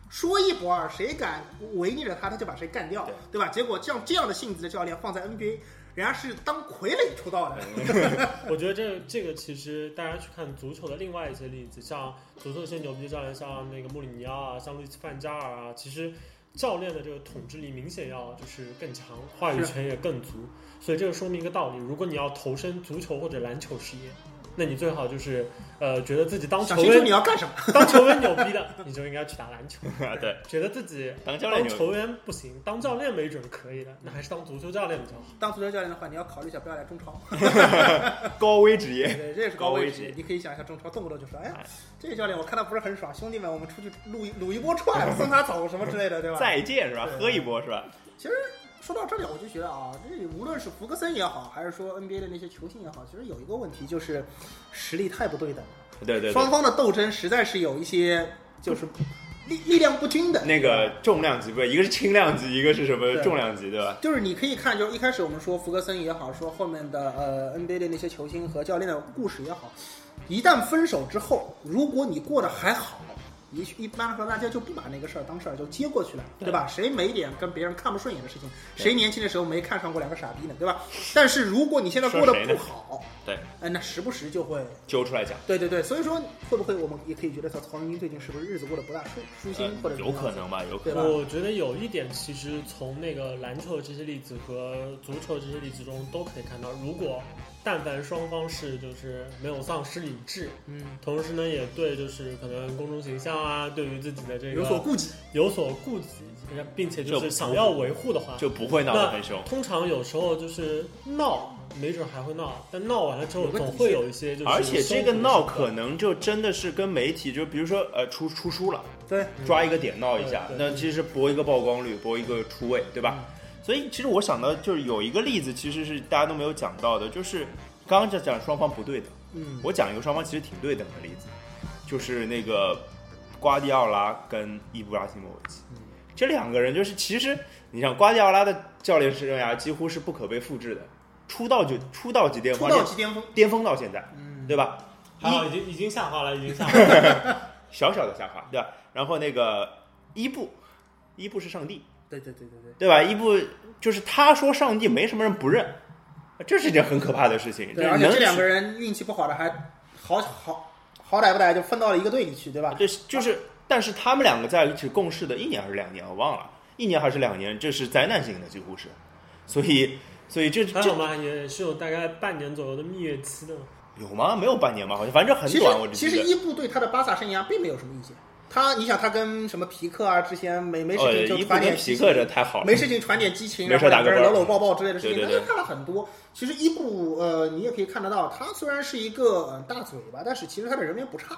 说一不二，谁敢违逆着他，他就把谁干掉，对吧？结果像这样的性子的教练放在 NBA，人家是当傀儡出道的。我觉得这这个其实大家去看足球的另外一些例子，像足球一些牛逼的教练，像那个穆里尼奥啊，像路易斯范加尔啊，其实。教练的这个统治力明显要就是更强，话语权也更足，所以这个说明一个道理：如果你要投身足球或者篮球事业。那你最好就是，呃，觉得自己当球员你要干什么？当球员牛逼的，你就应该去打篮球。对，觉得自己当教练球员不行，当教练没准可以的，那还是当足球教练比较好。当足球教练的话，你要考虑一下不要来中超，高危职业。对，这也是高危职业。你可以想一下中超动不动就说，哎呀，这个教练我看他不是很爽，兄弟们，我们出去撸一撸一波串，送他走什么之类的，对吧？再见是吧？喝一波是吧？其实。说到这里，我就觉得啊，这无论是福格森也好，还是说 NBA 的那些球星也好，其实有一个问题就是实力太不对等了。对对，双方的斗争实在是有一些就是力力量不均的。那个重量级不，一个是轻量级，一个是什么重量级，对吧？就是你可以看，就是一开始我们说福格森也好，说后面的呃 NBA 的那些球星和教练的故事也好，一旦分手之后，如果你过得还好。一一般来说，大家就不把那个事儿当事儿，就接过去了，对吧？谁没点跟别人看不顺眼的事情？谁年轻的时候没看上过两个傻逼呢？对吧？但是如果你现在过得不好，对，哎，那时不时就会揪出来讲。对对对，所以说会不会我们也可以觉得说曹云金最近是不是日子过得不大舒舒心，或者有可能吧？有可能。我觉得有一点，其实从那个篮球这些例子和足球这些例子中都可以看到，如果。但凡双方是就是没有丧失理智，嗯，同时呢也对就是可能公众形象啊，对于自己的这个有所顾忌，有所顾忌，并且就是想要维护的话，就不会闹得很凶。通常有时候就是闹，没准还会闹，但闹完了之后总会有一些就是。而且这个闹可能就真的是跟媒体，就比如说呃出出书了，对，抓一个点闹一下，那其实博一个曝光率，博一个出位，对吧？所以其实我想到就是有一个例子，其实是大家都没有讲到的，就是刚刚在讲双方不对等，嗯，我讲一个双方其实挺对等的例子，就是那个瓜迪奥拉跟伊布拉希莫维奇，这两个人就是其实你像瓜迪奥拉的教练生涯几乎是不可被复制的，出道就出道即巅峰，出道即巅峰，巅峰到现在，嗯，对吧？还好，已经已经下滑了，已经下滑，了，小小的下滑，对吧？然后那个伊布，伊布是上帝。对对对对对，对吧？伊布就是他说上帝没什么人不认，这是一件很可怕的事情。对，而且这两个人运气不好的还好好好歹不歹就分到了一个队里去，对吧？对，就是，但是他们两个在一起共事的一年还是两年，我忘了，一年还是两年，这是灾难性的，几乎是。所以，所以这这嘛也是有大概半年左右的蜜月期的。有吗？没有半年吧？好像反正很短。我其实伊布对他的巴萨生涯并没有什么意见。他，你想他跟什么皮克啊？之前没没事情就传点皮克，这太好了。没事情传点激情，然后两个人搂搂抱抱之类的事情，他就看了很多。其实伊布，呃，你也可以看得到，他虽然是一个大嘴巴，但是其实他的人缘不差。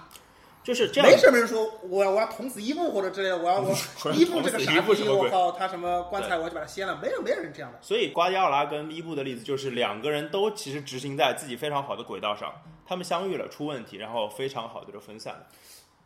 就是这样。没什么人说我要我要捅死伊布或者之类的，我要我伊布 这个傻逼，我靠，他什么棺材我就把他掀了。没有没有人这样的。所以瓜迪奥拉跟伊布的例子就是两个人都其实执行在自己非常好的轨道上，他们相遇了出问题，然后非常好的就分散了。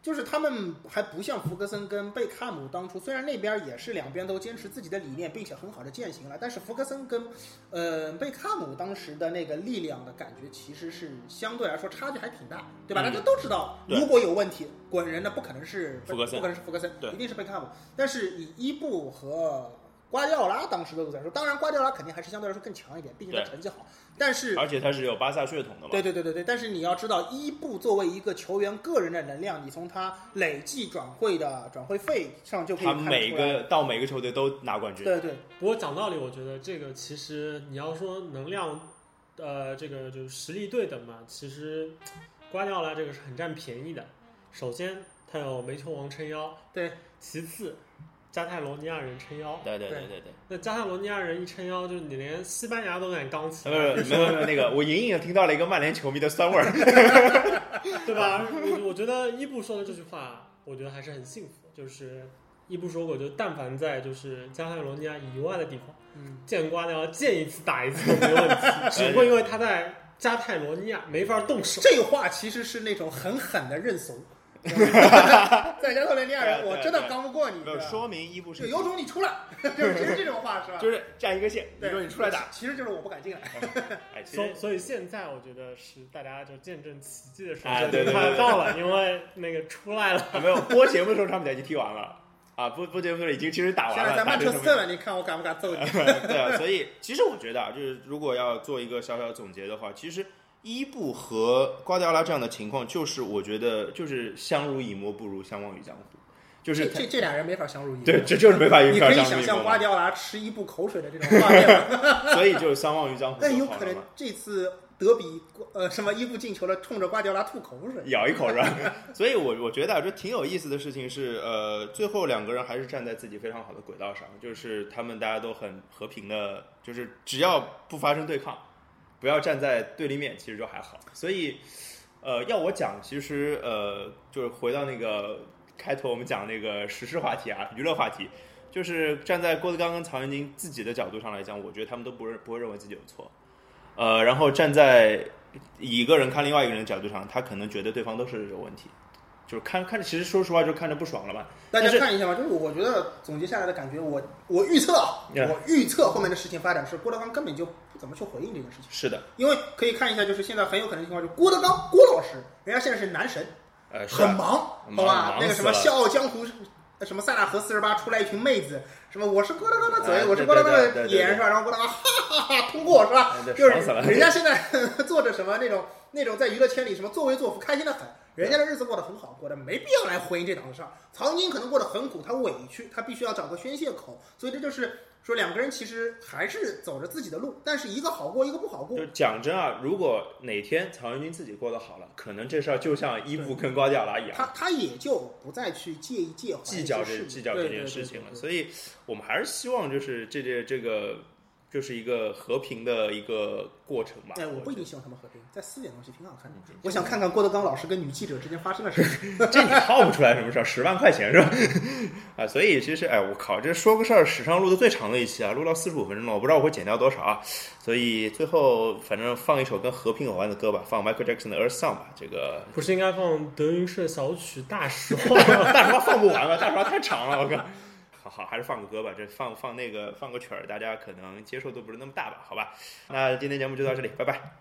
就是他们还不像弗格森跟贝克汉姆当初，虽然那边也是两边都坚持自己的理念，并且很好的践行了，但是弗格森跟，呃，贝克汉姆当时的那个力量的感觉其实是相对来说差距还挺大，对吧？大家都知道，如果有问题滚人的不可能是福格森，不可能是弗格森，一定是贝克汉姆。但是以伊布和瓜迪奥拉当时的都在说，当然瓜迪奥拉肯定还是相对来说更强一点，毕竟他成绩好。但是，而且他是有巴萨血统的嘛？对对对对对。但是你要知道，伊布作为一个球员个人的能量，你从他累计转会的转会费上就可以看他每个到每个球队都拿冠军。对对。不过讲道理，我觉得这个其实你要说能量，呃，这个就是实力对等嘛。其实瓜迪奥拉这个是很占便宜的。首先，他有煤球王撑腰。对。其次。加泰罗尼亚人撑腰，对对对对对。那加泰罗尼亚人一撑腰，就是你连西班牙都敢刚起。没有没有没有那个，我隐隐的听到了一个曼联球迷的酸味儿，对吧？我我觉得伊布说的这句话，我觉得还是很幸福。就是伊布说过，就但凡在就是加泰罗尼亚以外的地方，嗯见瓜的要见一次打一次都没问题，只不过因为他在加泰罗尼亚没法动手。这个话其实是那种很狠的认怂。在加特雷尼亚人，我真的刚不过你。说明伊布是有种你出来，就是这种话是吧？就是占一个线，你说你出来打，其实就是我不敢进来。所所以现在我觉得是大家就见证奇迹的时候，对对对，到了，因为那个出来了。没有播节目的时候，他们俩已经踢完了啊！播播节目的时候已经其实打完了。现在在曼彻斯特了，你看我敢不敢揍你？对啊，所以其实我觉得啊，就是如果要做一个小小总结的话，其实。伊布和瓜迪奥拉这样的情况，就是我觉得就是相濡以沫不如相忘于江湖，就是这这俩人没法相濡以沫。对，这就是没法相你可以想象瓜迪奥拉吃伊布口水的这种画面，所以就是相忘于江湖。那有可能这次德比呃什么伊布进球了，冲着瓜迪奥拉吐口水，咬一口是吧？所以我我觉得啊，这挺有意思的事情是，呃，最后两个人还是站在自己非常好的轨道上，就是他们大家都很和平的，就是只要不发生对抗。不要站在对立面，其实就还好。所以，呃，要我讲，其实呃，就是回到那个开头我们讲那个时事话题啊，娱乐话题，就是站在郭德纲跟曹云金自己的角度上来讲，我觉得他们都不认不会认为自己有错。呃，然后站在一个人看另外一个人的角度上，他可能觉得对方都是有问题。就是看看着，其实说实话就看着不爽了吧。大家看一下吧，就是我觉得总结下来的感觉，我我预测，我预测后面的事情发展是郭德纲根本就不怎么去回应这件事情。是的，因为可以看一下，就是现在很有可能情况，就郭德纲郭老师，人家现在是男神，呃，很忙，好吧？那个什么《笑傲江湖》，什么《塞纳河四十八》出来一群妹子，什么我是郭德纲的嘴，我是郭德纲的眼，是吧？然后郭德纲哈哈哈通过，是吧？就是人家现在 做着什么那种那种在娱乐圈里什么作威作福，开心的很。人家的日子过得很好，过得没必要来回应这档子事儿。曹云金可能过得很苦，他委屈，他必须要找个宣泄口，所以这就是说两个人其实还是走着自己的路，但是一个好过，一个不好过。就讲真啊，如果哪天曹云金自己过得好了，可能这事儿就像衣服跟瓜迪奥拉一样，他他也就不再去介意介计较这计较这件事情了。所以我们还是希望就是这这这个。就是一个和平的一个过程吧。哎，我不一定希望他们和平，在撕点东西挺好看的。我想看看郭德纲老师跟女记者之间发生了什么。这你套不出来什么事儿，十万块钱是吧？啊，所以其实，哎，我靠，这说个事儿，史上录的最长的一期啊，录到四十五分钟了，我不知道我会剪掉多少啊。所以最后，反正放一首跟和平有关的歌吧，放 Michael Jackson 的 Earth Song 吧。这个不是应该放德云社小曲《大实话》？大实话放不完了，大实话太长了，我靠。好，还是放个歌吧。这放放那个放个曲儿，大家可能接受度不是那么大吧？好吧，那今天节目就到这里，拜拜。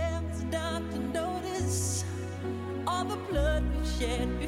yet